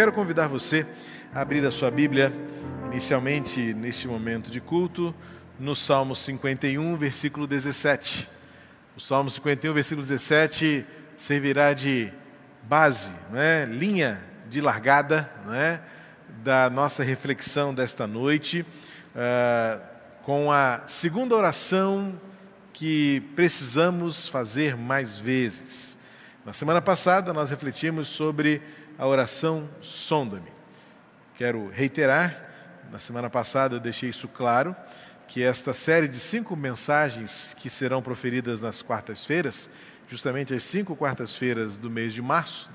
quero convidar você a abrir a sua Bíblia, inicialmente neste momento de culto, no Salmo 51, versículo 17. O Salmo 51, versículo 17 servirá de base, né? linha de largada né? da nossa reflexão desta noite, uh, com a segunda oração que precisamos fazer mais vezes. Na semana passada, nós refletimos sobre a oração sonda-me. Quero reiterar, na semana passada eu deixei isso claro, que esta série de cinco mensagens que serão proferidas nas quartas-feiras, justamente as cinco quartas-feiras do mês de março,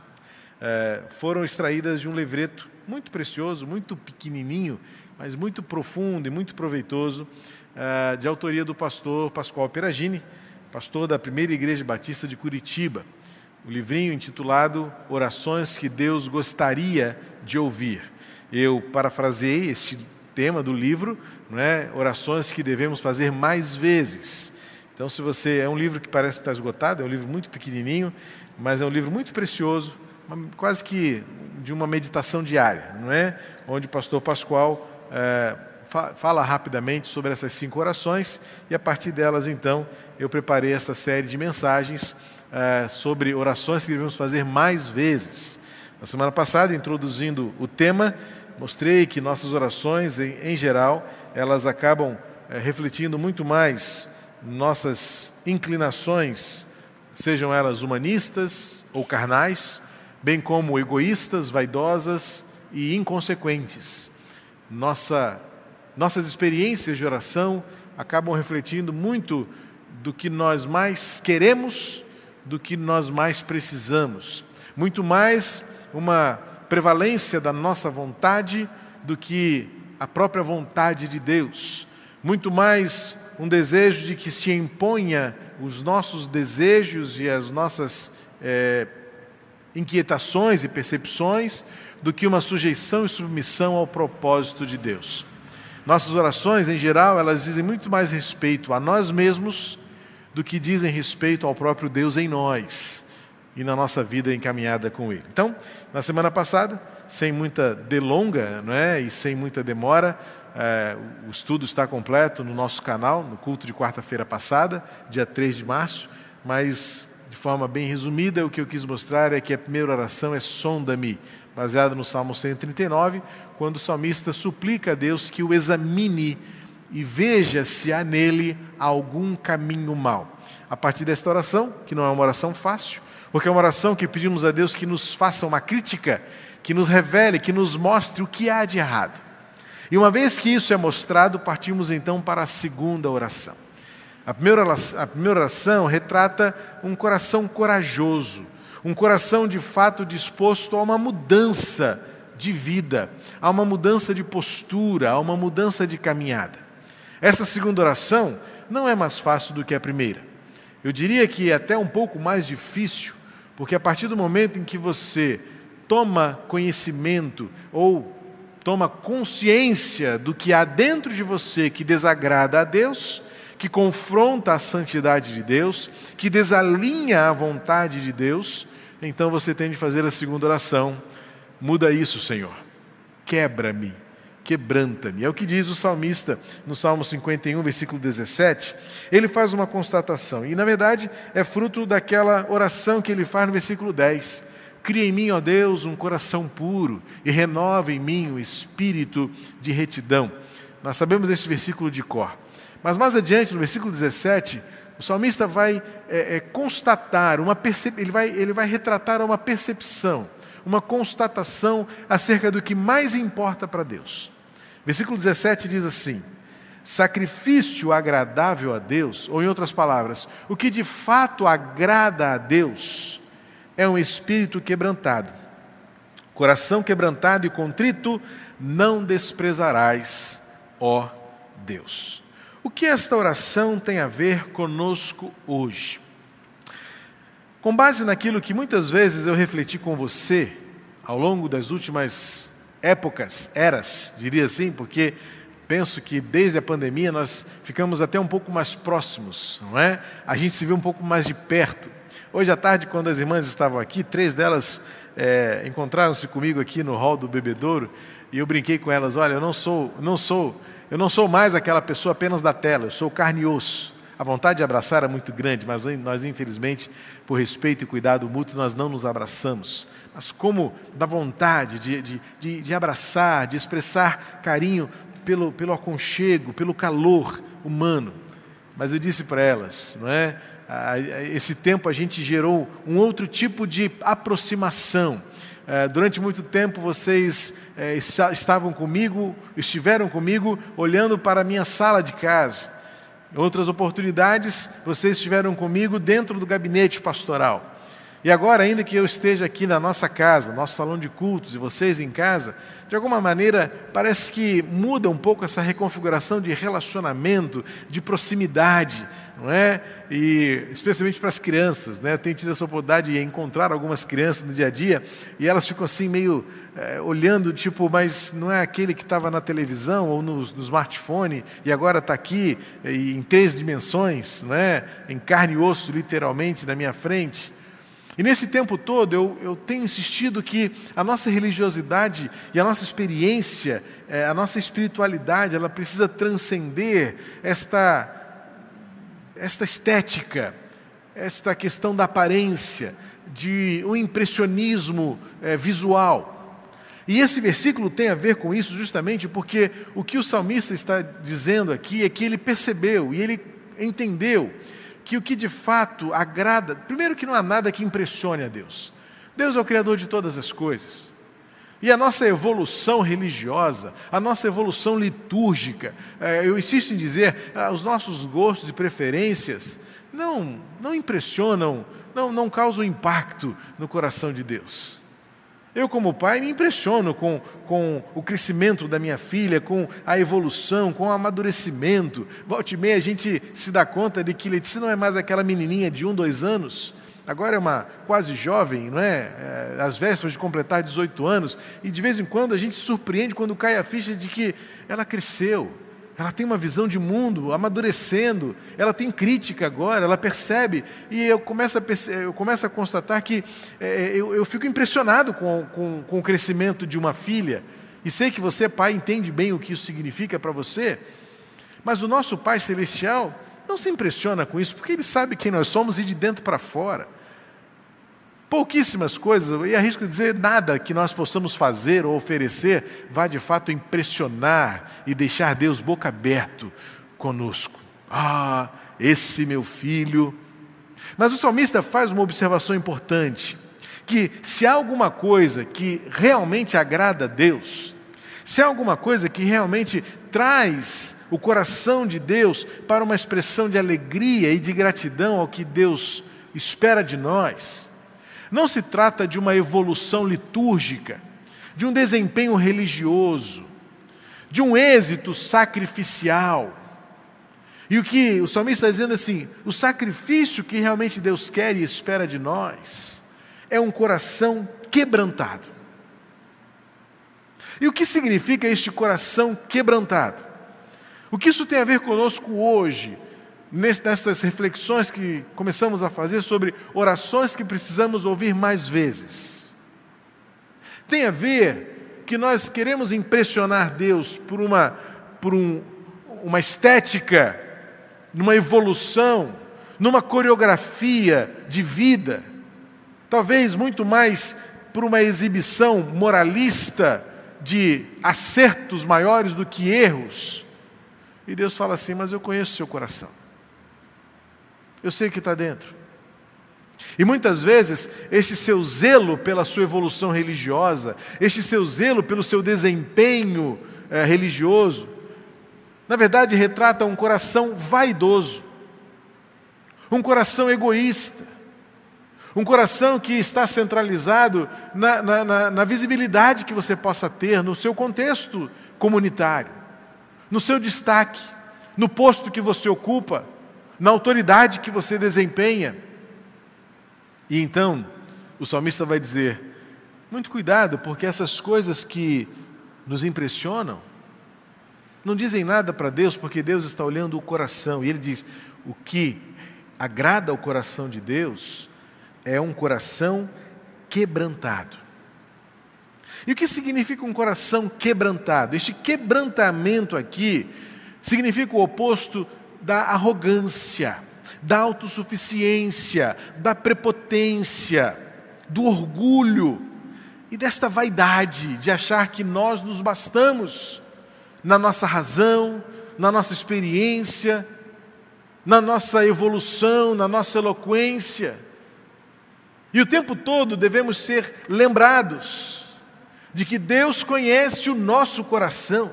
eh, foram extraídas de um livreto muito precioso, muito pequenininho, mas muito profundo e muito proveitoso, eh, de autoria do pastor Pascoal Peragini, pastor da Primeira Igreja Batista de Curitiba o livrinho intitulado Orações que Deus gostaria de ouvir. Eu parafraseei este tema do livro, não é? Orações que devemos fazer mais vezes. Então, se você é um livro que parece estar esgotado, é um livro muito pequenininho, mas é um livro muito precioso, quase que de uma meditação diária, não é? Onde o pastor Pascoal é, fala rapidamente sobre essas cinco orações e a partir delas, então, eu preparei esta série de mensagens é, sobre orações que devemos fazer mais vezes. Na semana passada, introduzindo o tema, mostrei que nossas orações, em, em geral, elas acabam é, refletindo muito mais nossas inclinações, sejam elas humanistas ou carnais, bem como egoístas, vaidosas e inconsequentes. Nossa, nossas experiências de oração acabam refletindo muito do que nós mais queremos do que nós mais precisamos. Muito mais uma prevalência da nossa vontade do que a própria vontade de Deus. Muito mais um desejo de que se imponha os nossos desejos e as nossas é, inquietações e percepções do que uma sujeição e submissão ao propósito de Deus. Nossas orações, em geral, elas dizem muito mais respeito a nós mesmos do que dizem respeito ao próprio Deus em nós e na nossa vida encaminhada com Ele. Então, na semana passada, sem muita delonga não é? e sem muita demora, é, o estudo está completo no nosso canal, no culto de quarta-feira passada, dia 3 de março, mas de forma bem resumida, o que eu quis mostrar é que a primeira oração é sonda-me, baseada no Salmo 139, quando o salmista suplica a Deus que o examine e veja se há nele algum caminho mau. A partir desta oração, que não é uma oração fácil, porque é uma oração que pedimos a Deus que nos faça uma crítica, que nos revele, que nos mostre o que há de errado. E uma vez que isso é mostrado, partimos então para a segunda oração. A primeira, a primeira oração retrata um coração corajoso, um coração de fato disposto a uma mudança de vida, a uma mudança de postura, a uma mudança de caminhada. Essa segunda oração não é mais fácil do que a primeira. Eu diria que é até um pouco mais difícil, porque a partir do momento em que você toma conhecimento ou toma consciência do que há dentro de você que desagrada a Deus, que confronta a santidade de Deus, que desalinha a vontade de Deus, então você tem de fazer a segunda oração: muda isso, Senhor, quebra-me quebranta-me. É o que diz o salmista no Salmo 51, versículo 17. Ele faz uma constatação, e na verdade é fruto daquela oração que ele faz no versículo 10. Cria em mim, ó Deus, um coração puro e renova em mim um espírito de retidão. Nós sabemos esse versículo de cor. Mas mais adiante, no versículo 17, o salmista vai é, é, constatar, uma percep... ele, vai, ele vai retratar uma percepção, uma constatação acerca do que mais importa para Deus. Versículo 17 diz assim: sacrifício agradável a Deus, ou em outras palavras, o que de fato agrada a Deus é um espírito quebrantado. Coração quebrantado e contrito não desprezarás, ó Deus. O que esta oração tem a ver conosco hoje? Com base naquilo que muitas vezes eu refleti com você ao longo das últimas épocas, eras, diria assim, porque penso que desde a pandemia nós ficamos até um pouco mais próximos, não é? A gente se vê um pouco mais de perto. Hoje à tarde, quando as irmãs estavam aqui, três delas é, encontraram-se comigo aqui no hall do bebedouro e eu brinquei com elas: olha, eu não sou, não sou, eu não sou mais aquela pessoa apenas da tela, eu sou carne e osso. A vontade de abraçar é muito grande, mas nós, infelizmente, por respeito e cuidado mútuo, nós não nos abraçamos. Mas como da vontade de, de, de, de abraçar, de expressar carinho pelo, pelo aconchego, pelo calor humano. Mas eu disse para elas, não é? Esse tempo a gente gerou um outro tipo de aproximação. É, durante muito tempo vocês é, estavam comigo, estiveram comigo, olhando para a minha sala de casa. Em outras oportunidades, vocês estiveram comigo dentro do gabinete pastoral. E agora, ainda que eu esteja aqui na nossa casa, nosso salão de cultos, e vocês em casa, de alguma maneira parece que muda um pouco essa reconfiguração de relacionamento, de proximidade, não é? E especialmente para as crianças, né? Eu tenho tido essa oportunidade de encontrar algumas crianças no dia a dia e elas ficam assim meio é, olhando, tipo, mas não é aquele que estava na televisão ou no, no smartphone e agora está aqui em três dimensões, não é? Em carne e osso, literalmente, na minha frente. E nesse tempo todo eu, eu tenho insistido que a nossa religiosidade e a nossa experiência, é, a nossa espiritualidade, ela precisa transcender esta, esta estética, esta questão da aparência, de um impressionismo é, visual. E esse versículo tem a ver com isso justamente porque o que o salmista está dizendo aqui é que ele percebeu e ele entendeu que o que de fato agrada, primeiro que não há nada que impressione a Deus. Deus é o Criador de todas as coisas. E a nossa evolução religiosa, a nossa evolução litúrgica, é, eu insisto em dizer, ah, os nossos gostos e preferências não, não impressionam, não, não causam impacto no coração de Deus. Eu, como pai, me impressiono com, com o crescimento da minha filha, com a evolução, com o amadurecimento. Volte e meia a gente se dá conta de que Letícia não é mais aquela menininha de um, dois anos, agora é uma quase jovem, não é? é às vésperas de completar 18 anos, e de vez em quando a gente se surpreende quando cai a ficha de que ela cresceu, ela tem uma visão de mundo amadurecendo, ela tem crítica agora, ela percebe, e eu começo a, eu começo a constatar que é, eu, eu, fico impressionado com, com, com o crescimento de uma filha, e sei que você, pai, entende bem o que isso significa para você, mas o nosso Pai Celestial não se impressiona com isso, porque Ele sabe quem nós somos e de dentro para fora. Pouquíssimas coisas, e arrisco dizer nada que nós possamos fazer ou oferecer vai de fato impressionar e deixar Deus boca aberto conosco. Ah, esse meu filho. Mas o salmista faz uma observação importante: que se há alguma coisa que realmente agrada a Deus, se há alguma coisa que realmente traz o coração de Deus para uma expressão de alegria e de gratidão ao que Deus espera de nós, não se trata de uma evolução litúrgica, de um desempenho religioso, de um êxito sacrificial. E o que o salmista está dizendo assim: o sacrifício que realmente Deus quer e espera de nós é um coração quebrantado. E o que significa este coração quebrantado? O que isso tem a ver conosco hoje, nestas reflexões que começamos a fazer sobre orações que precisamos ouvir mais vezes. Tem a ver que nós queremos impressionar Deus por uma, por um, uma estética, numa evolução, numa coreografia de vida, talvez muito mais por uma exibição moralista de acertos maiores do que erros. E Deus fala assim: Mas eu conheço seu coração. Eu sei o que está dentro. E muitas vezes, este seu zelo pela sua evolução religiosa, este seu zelo pelo seu desempenho é, religioso, na verdade retrata um coração vaidoso, um coração egoísta, um coração que está centralizado na, na, na, na visibilidade que você possa ter no seu contexto comunitário, no seu destaque, no posto que você ocupa na autoridade que você desempenha. E então, o salmista vai dizer: muito cuidado, porque essas coisas que nos impressionam não dizem nada para Deus, porque Deus está olhando o coração. E ele diz: o que agrada ao coração de Deus é um coração quebrantado. E o que significa um coração quebrantado? Este quebrantamento aqui significa o oposto da arrogância, da autossuficiência, da prepotência, do orgulho e desta vaidade de achar que nós nos bastamos na nossa razão, na nossa experiência, na nossa evolução, na nossa eloquência. E o tempo todo devemos ser lembrados de que Deus conhece o nosso coração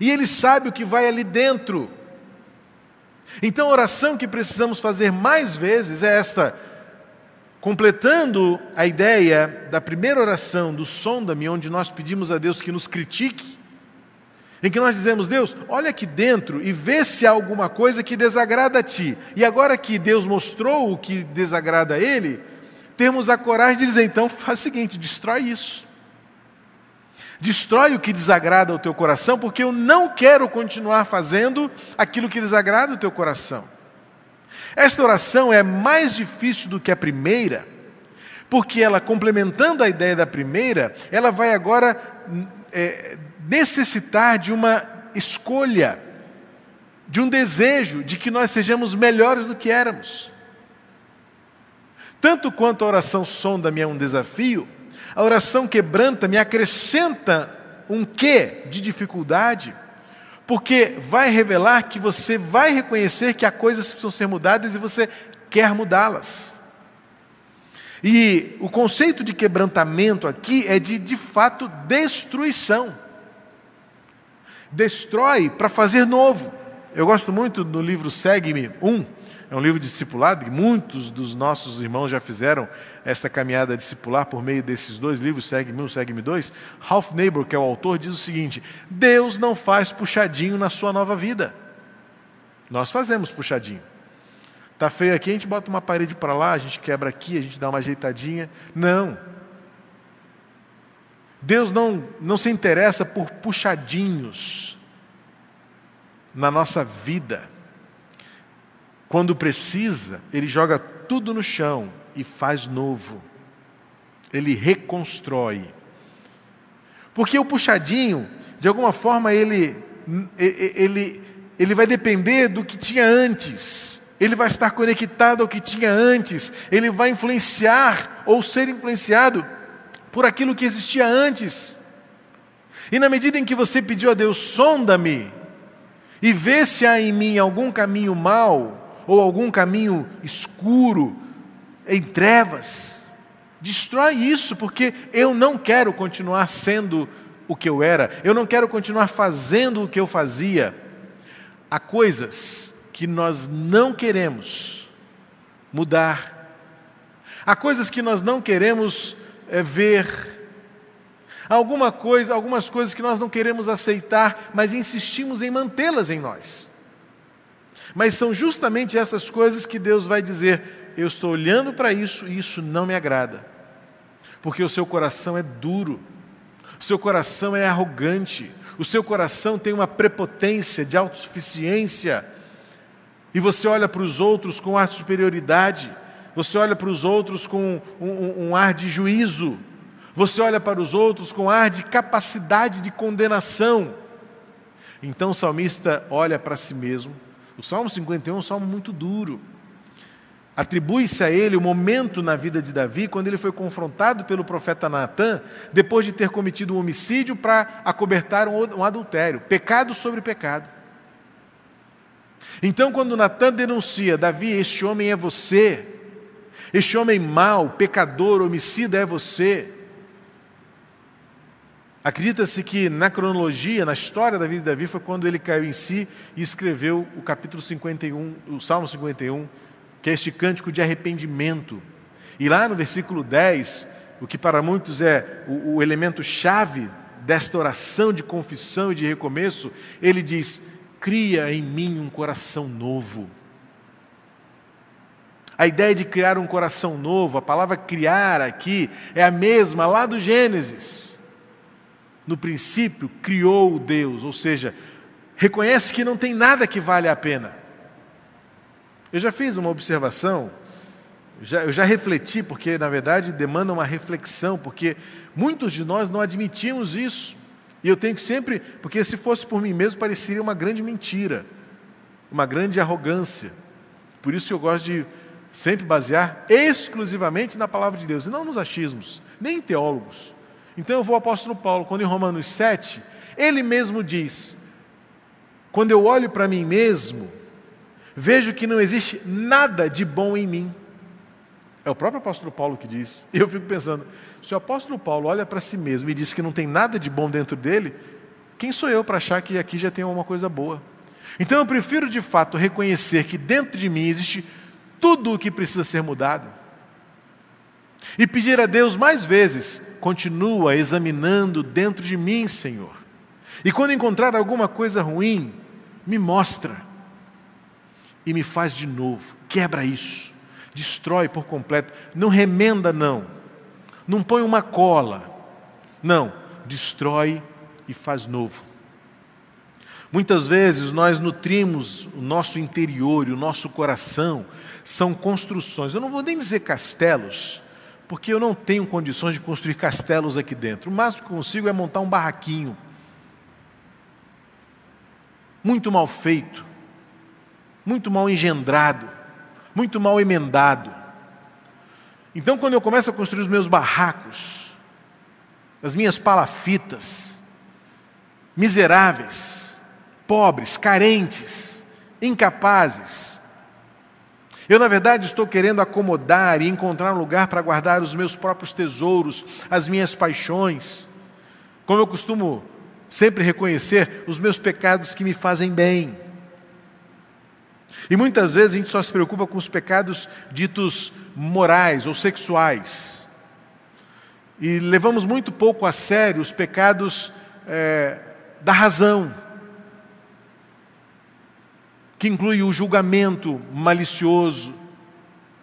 e Ele sabe o que vai ali dentro. Então a oração que precisamos fazer mais vezes é esta, completando a ideia da primeira oração do sonda-me, onde nós pedimos a Deus que nos critique, em que nós dizemos, Deus, olha aqui dentro e vê se há alguma coisa que desagrada a Ti. E agora que Deus mostrou o que desagrada a Ele, temos a coragem de dizer, então faz o seguinte, destrói isso. Destrói o que desagrada ao teu coração, porque eu não quero continuar fazendo aquilo que desagrada o teu coração. Esta oração é mais difícil do que a primeira, porque ela, complementando a ideia da primeira, ela vai agora é, necessitar de uma escolha, de um desejo de que nós sejamos melhores do que éramos. Tanto quanto a oração sonda-me é um desafio, a oração quebranta me acrescenta um quê de dificuldade, porque vai revelar que você vai reconhecer que há coisas que precisam ser mudadas e você quer mudá-las. E o conceito de quebrantamento aqui é de, de fato, destruição. Destrói para fazer novo. Eu gosto muito do livro Segue-me 1, é um livro discipulado, e muitos dos nossos irmãos já fizeram esta caminhada discipular por meio desses dois livros, Segue-me um, Segue-me dois. Ralph Neighbor, que é o autor, diz o seguinte: Deus não faz puxadinho na sua nova vida. Nós fazemos puxadinho. Está feio aqui, a gente bota uma parede para lá, a gente quebra aqui, a gente dá uma ajeitadinha. Não. Deus não, não se interessa por puxadinhos na nossa vida. Quando precisa, ele joga tudo no chão e faz novo. Ele reconstrói. Porque o puxadinho, de alguma forma, ele, ele, ele vai depender do que tinha antes. Ele vai estar conectado ao que tinha antes. Ele vai influenciar ou ser influenciado por aquilo que existia antes. E na medida em que você pediu a Deus, sonda-me e vê se há em mim algum caminho mau, ou algum caminho escuro, em trevas. Destrói isso, porque eu não quero continuar sendo o que eu era, eu não quero continuar fazendo o que eu fazia. Há coisas que nós não queremos mudar, há coisas que nós não queremos é, ver. Alguma coisa, algumas coisas que nós não queremos aceitar, mas insistimos em mantê-las em nós. Mas são justamente essas coisas que Deus vai dizer: eu estou olhando para isso e isso não me agrada. Porque o seu coração é duro, o seu coração é arrogante, o seu coração tem uma prepotência de autossuficiência, e você olha para os outros com ar de superioridade, você olha para os outros com um, um, um ar de juízo, você olha para os outros com ar de capacidade de condenação. Então o salmista olha para si mesmo o Salmo 51 é um salmo muito duro. Atribui-se a ele o momento na vida de Davi quando ele foi confrontado pelo profeta Natan, depois de ter cometido um homicídio para acobertar um adultério, pecado sobre pecado. Então, quando Natan denuncia, Davi, este homem é você, este homem mau, pecador, homicida é você, Acredita-se que na cronologia, na história da vida de Davi, foi quando ele caiu em si e escreveu o capítulo 51, o Salmo 51, que é este cântico de arrependimento. E lá no versículo 10, o que para muitos é o, o elemento chave desta oração de confissão e de recomeço, ele diz: Cria em mim um coração novo. A ideia de criar um coração novo, a palavra criar aqui é a mesma lá do Gênesis no princípio criou o Deus, ou seja, reconhece que não tem nada que vale a pena. Eu já fiz uma observação já, eu já refleti, porque na verdade demanda uma reflexão, porque muitos de nós não admitimos isso. E eu tenho que sempre, porque se fosse por mim mesmo, pareceria uma grande mentira, uma grande arrogância. Por isso eu gosto de sempre basear exclusivamente na palavra de Deus, e não nos achismos, nem em teólogos. Então eu vou ao apóstolo Paulo, quando em Romanos 7, ele mesmo diz: Quando eu olho para mim mesmo, vejo que não existe nada de bom em mim. É o próprio apóstolo Paulo que diz. E eu fico pensando, se o apóstolo Paulo olha para si mesmo e diz que não tem nada de bom dentro dele, quem sou eu para achar que aqui já tem alguma coisa boa? Então eu prefiro de fato reconhecer que dentro de mim existe tudo o que precisa ser mudado. E pedir a Deus mais vezes, continua examinando dentro de mim, Senhor. E quando encontrar alguma coisa ruim, me mostra e me faz de novo, quebra isso destrói por completo. Não remenda, não. Não põe uma cola. Não, destrói e faz novo. Muitas vezes nós nutrimos o nosso interior e o nosso coração, são construções. Eu não vou nem dizer castelos, porque eu não tenho condições de construir castelos aqui dentro. O máximo que consigo é montar um barraquinho. Muito mal feito, muito mal engendrado muito mal emendado. Então, quando eu começo a construir os meus barracos, as minhas palafitas, miseráveis, pobres, carentes, incapazes, eu, na verdade, estou querendo acomodar e encontrar um lugar para guardar os meus próprios tesouros, as minhas paixões. Como eu costumo sempre reconhecer, os meus pecados que me fazem bem. E muitas vezes a gente só se preocupa com os pecados ditos morais ou sexuais. E levamos muito pouco a sério os pecados é, da razão, que inclui o julgamento malicioso,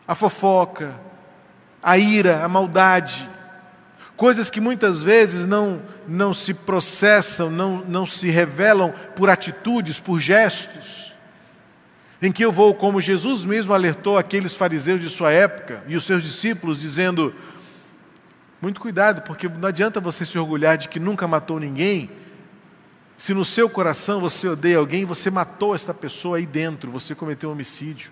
a fofoca, a ira, a maldade. Coisas que muitas vezes não, não se processam, não, não se revelam por atitudes, por gestos em que eu vou, como Jesus mesmo alertou aqueles fariseus de sua época e os seus discípulos, dizendo: muito cuidado, porque não adianta você se orgulhar de que nunca matou ninguém, se no seu coração você odeia alguém, você matou esta pessoa aí dentro, você cometeu um homicídio.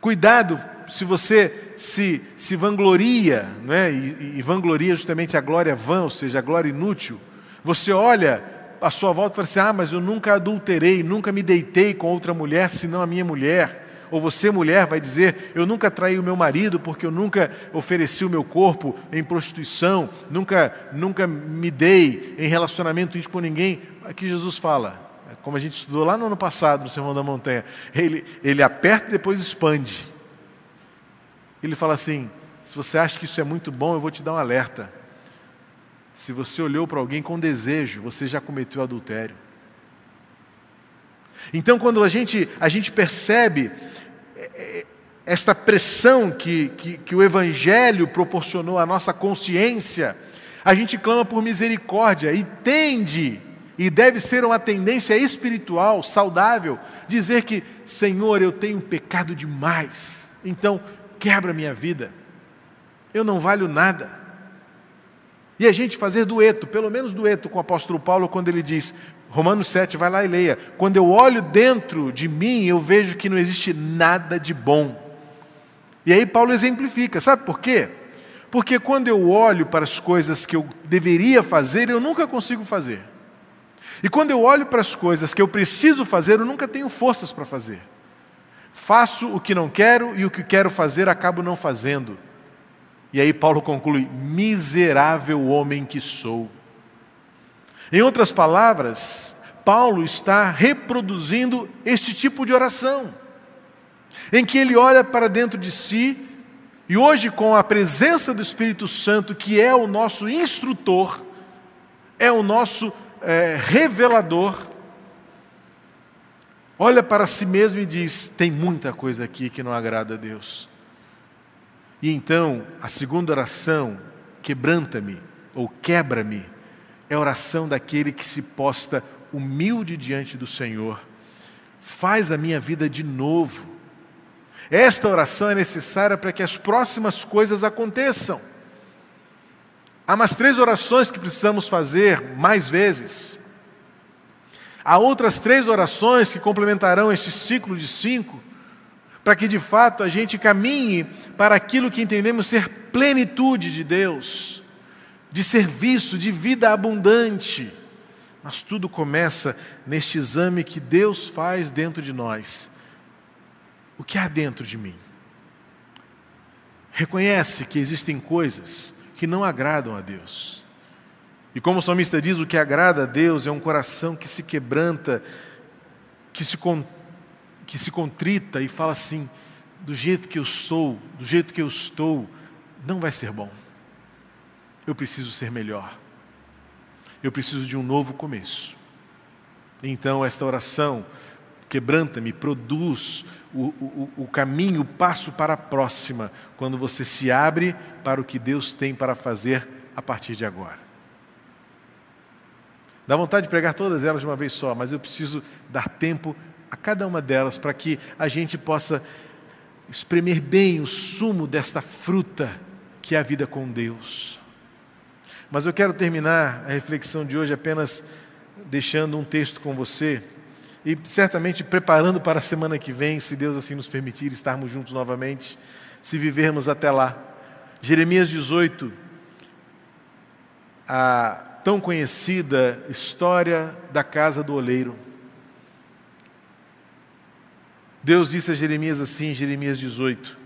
Cuidado se você se, se vangloria, né? e, e vangloria justamente a glória vã, ou seja, a glória inútil. Você olha à sua volta e fala assim: Ah, mas eu nunca adulterei, nunca me deitei com outra mulher senão a minha mulher. Ou você, mulher, vai dizer: Eu nunca traí o meu marido porque eu nunca ofereci o meu corpo em prostituição, nunca, nunca me dei em relacionamento íntimo com ninguém. Aqui Jesus fala, como a gente estudou lá no ano passado, no Sermão da Montanha, ele, ele aperta e depois expande. Ele fala assim: Se você acha que isso é muito bom, eu vou te dar um alerta. Se você olhou para alguém com desejo, você já cometeu adultério. Então, quando a gente, a gente percebe é, é, esta pressão que, que, que o Evangelho proporcionou à nossa consciência, a gente clama por misericórdia e tende, e deve ser uma tendência espiritual, saudável, dizer que, Senhor, eu tenho pecado demais, então quebra minha vida, eu não valho nada. E a gente fazer dueto, pelo menos dueto com o apóstolo Paulo, quando ele diz, Romanos 7, vai lá e leia: quando eu olho dentro de mim, eu vejo que não existe nada de bom. E aí Paulo exemplifica, sabe por quê? Porque quando eu olho para as coisas que eu deveria fazer, eu nunca consigo fazer. E quando eu olho para as coisas que eu preciso fazer, eu nunca tenho forças para fazer. Faço o que não quero e o que quero fazer acabo não fazendo. E aí Paulo conclui: miserável homem que sou. Em outras palavras, Paulo está reproduzindo este tipo de oração, em que ele olha para dentro de si, e hoje, com a presença do Espírito Santo, que é o nosso instrutor, é o nosso é, revelador, olha para si mesmo e diz: tem muita coisa aqui que não agrada a Deus. E então, a segunda oração, quebranta-me ou quebra-me, é a oração daquele que se posta humilde diante do Senhor. Faz a minha vida de novo. Esta oração é necessária para que as próximas coisas aconteçam. Há umas três orações que precisamos fazer mais vezes. Há outras três orações que complementarão este ciclo de cinco, para que de fato a gente caminhe para aquilo que entendemos ser plenitude de Deus, de serviço, de vida abundante. Mas tudo começa neste exame que Deus faz dentro de nós. O que há dentro de mim? Reconhece que existem coisas que não agradam a Deus. E como o salmista diz, o que agrada a Deus é um coração que se quebranta, que se, con... que se contrita e fala assim: do jeito que eu sou, do jeito que eu estou, não vai ser bom. Eu preciso ser melhor. Eu preciso de um novo começo. Então, esta oração quebranta-me, produz o, o, o caminho, o passo para a próxima, quando você se abre para o que Deus tem para fazer a partir de agora. Dá vontade de pregar todas elas de uma vez só, mas eu preciso dar tempo a cada uma delas para que a gente possa espremer bem o sumo desta fruta que é a vida com Deus. Mas eu quero terminar a reflexão de hoje apenas deixando um texto com você e certamente preparando para a semana que vem, se Deus assim nos permitir, estarmos juntos novamente, se vivermos até lá. Jeremias 18, a tão conhecida história da casa do oleiro. Deus disse a Jeremias assim, Jeremias 18: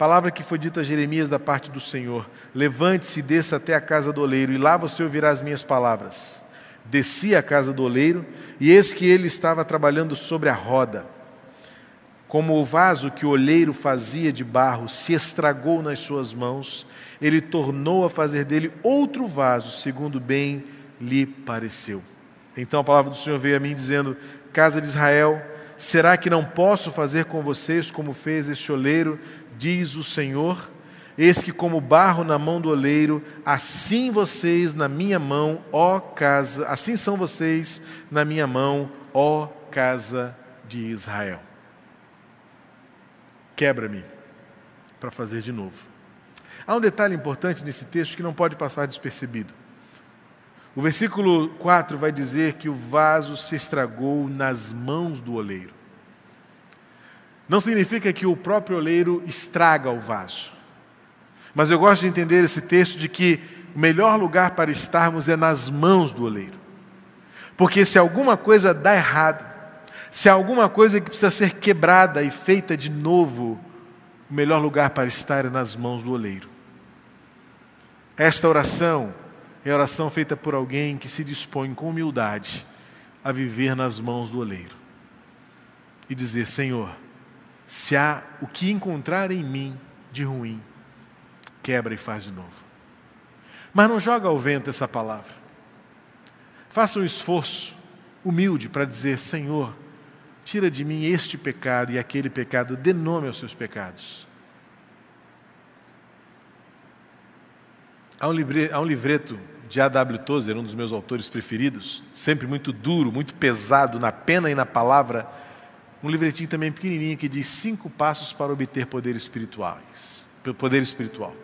Palavra que foi dita a Jeremias da parte do Senhor: Levante-se e desça até a casa do oleiro, e lá você ouvirá as minhas palavras. Desci à casa do oleiro, e eis que ele estava trabalhando sobre a roda. Como o vaso que o olheiro fazia de barro se estragou nas suas mãos, ele tornou a fazer dele outro vaso, segundo bem lhe pareceu. Então a palavra do Senhor veio a mim dizendo: Casa de Israel, será que não posso fazer com vocês como fez este oleiro, diz o Senhor? Eis que, como barro na mão do oleiro, assim vocês na minha mão, ó casa, assim são vocês na minha mão, ó casa de Israel. Quebra-me para fazer de novo. Há um detalhe importante nesse texto que não pode passar despercebido. O versículo 4 vai dizer que o vaso se estragou nas mãos do oleiro. Não significa que o próprio oleiro estraga o vaso. Mas eu gosto de entender esse texto de que o melhor lugar para estarmos é nas mãos do oleiro. Porque se alguma coisa dá errado, se há alguma coisa que precisa ser quebrada e feita de novo, o melhor lugar para estar é nas mãos do oleiro. Esta oração é oração feita por alguém que se dispõe com humildade a viver nas mãos do oleiro e dizer: Senhor, se há o que encontrar em mim de ruim, quebra e faz de novo. Mas não joga ao vento essa palavra. Faça um esforço humilde para dizer: Senhor, tira de mim este pecado e aquele pecado, dê nome aos seus pecados. Há um, livre, há um livreto de A.W. Tozer, um dos meus autores preferidos, sempre muito duro, muito pesado na pena e na palavra, um livretinho também pequenininho que diz cinco passos para obter poderes espirituais, poder espiritual.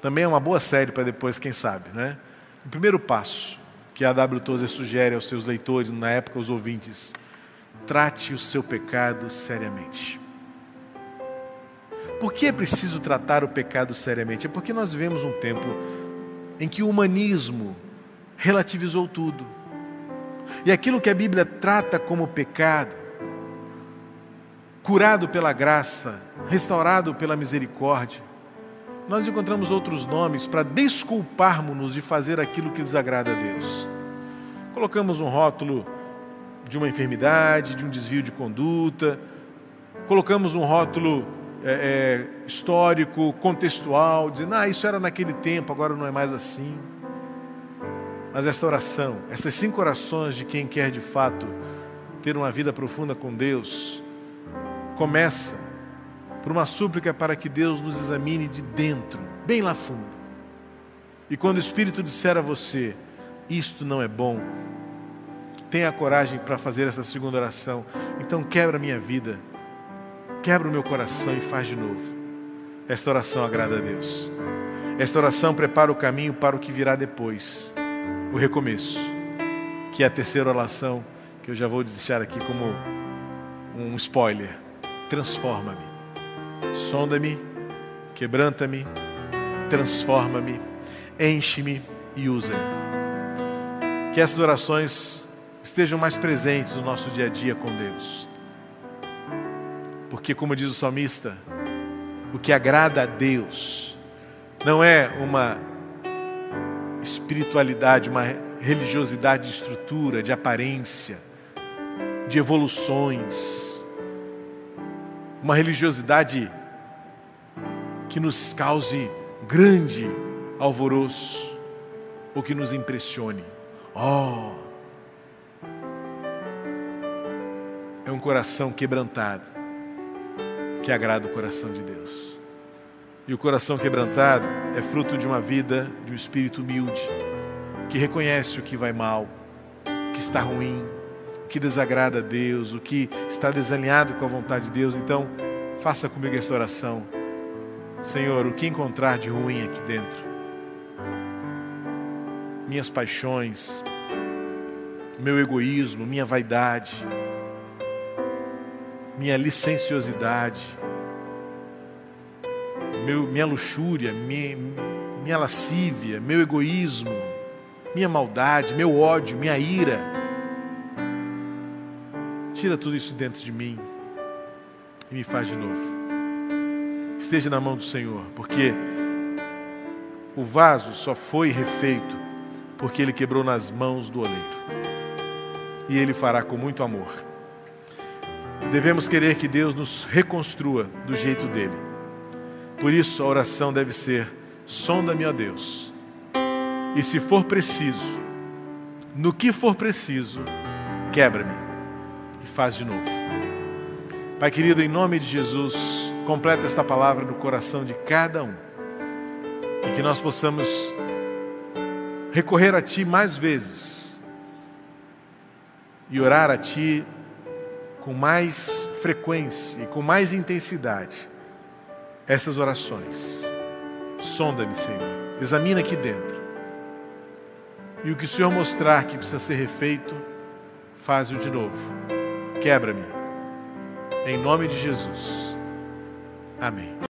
Também é uma boa série para depois, quem sabe, né? O primeiro passo que A.W. Tozer sugere aos seus leitores, na época os ouvintes, trate o seu pecado seriamente. Por que é preciso tratar o pecado seriamente? É porque nós vivemos um tempo em que o humanismo relativizou tudo. E aquilo que a Bíblia trata como pecado, curado pela graça, restaurado pela misericórdia, nós encontramos outros nomes para desculparmos-nos de fazer aquilo que desagrada a Deus. Colocamos um rótulo de uma enfermidade, de um desvio de conduta, colocamos um rótulo é, é, histórico, contextual, dizendo, ah, isso era naquele tempo, agora não é mais assim. Mas esta oração, estas cinco orações de quem quer de fato ter uma vida profunda com Deus, começa por uma súplica para que Deus nos examine de dentro, bem lá fundo. E quando o Espírito disser a você, isto não é bom, tenha a coragem para fazer essa segunda oração. Então quebra minha vida quebra o meu coração e faz de novo. Esta oração agrada a Deus. Esta oração prepara o caminho para o que virá depois, o recomeço, que é a terceira oração que eu já vou deixar aqui como um spoiler. Transforma-me, sonda-me, quebranta-me, transforma-me, enche-me e usa-me. Que essas orações estejam mais presentes no nosso dia a dia com Deus. Porque, como diz o salmista, o que agrada a Deus não é uma espiritualidade, uma religiosidade de estrutura, de aparência, de evoluções, uma religiosidade que nos cause grande alvoroço ou que nos impressione. Oh! É um coração quebrantado que agrada o coração de Deus. E o coração quebrantado é fruto de uma vida, de um espírito humilde, que reconhece o que vai mal, que está ruim, que desagrada a Deus, o que está desalinhado com a vontade de Deus. Então, faça comigo essa oração. Senhor, o que encontrar de ruim aqui dentro? Minhas paixões, meu egoísmo, minha vaidade, minha licenciosidade, meu, minha luxúria, minha, minha lascívia, meu egoísmo, minha maldade, meu ódio, minha ira. Tira tudo isso dentro de mim e me faz de novo. Esteja na mão do Senhor, porque o vaso só foi refeito porque ele quebrou nas mãos do oleiro. E ele fará com muito amor. Devemos querer que Deus nos reconstrua do jeito dele. Por isso a oração deve ser: sonda-me, ó Deus. E se for preciso, no que for preciso, quebra-me e faz de novo. Pai querido, em nome de Jesus, completa esta palavra no coração de cada um. E que nós possamos recorrer a Ti mais vezes e orar a Ti com mais frequência e com mais intensidade essas orações. Sonda-me, Senhor. Examina aqui dentro. E o que o Senhor mostrar que precisa ser refeito, faz-o de novo. Quebra-me. Em nome de Jesus. Amém.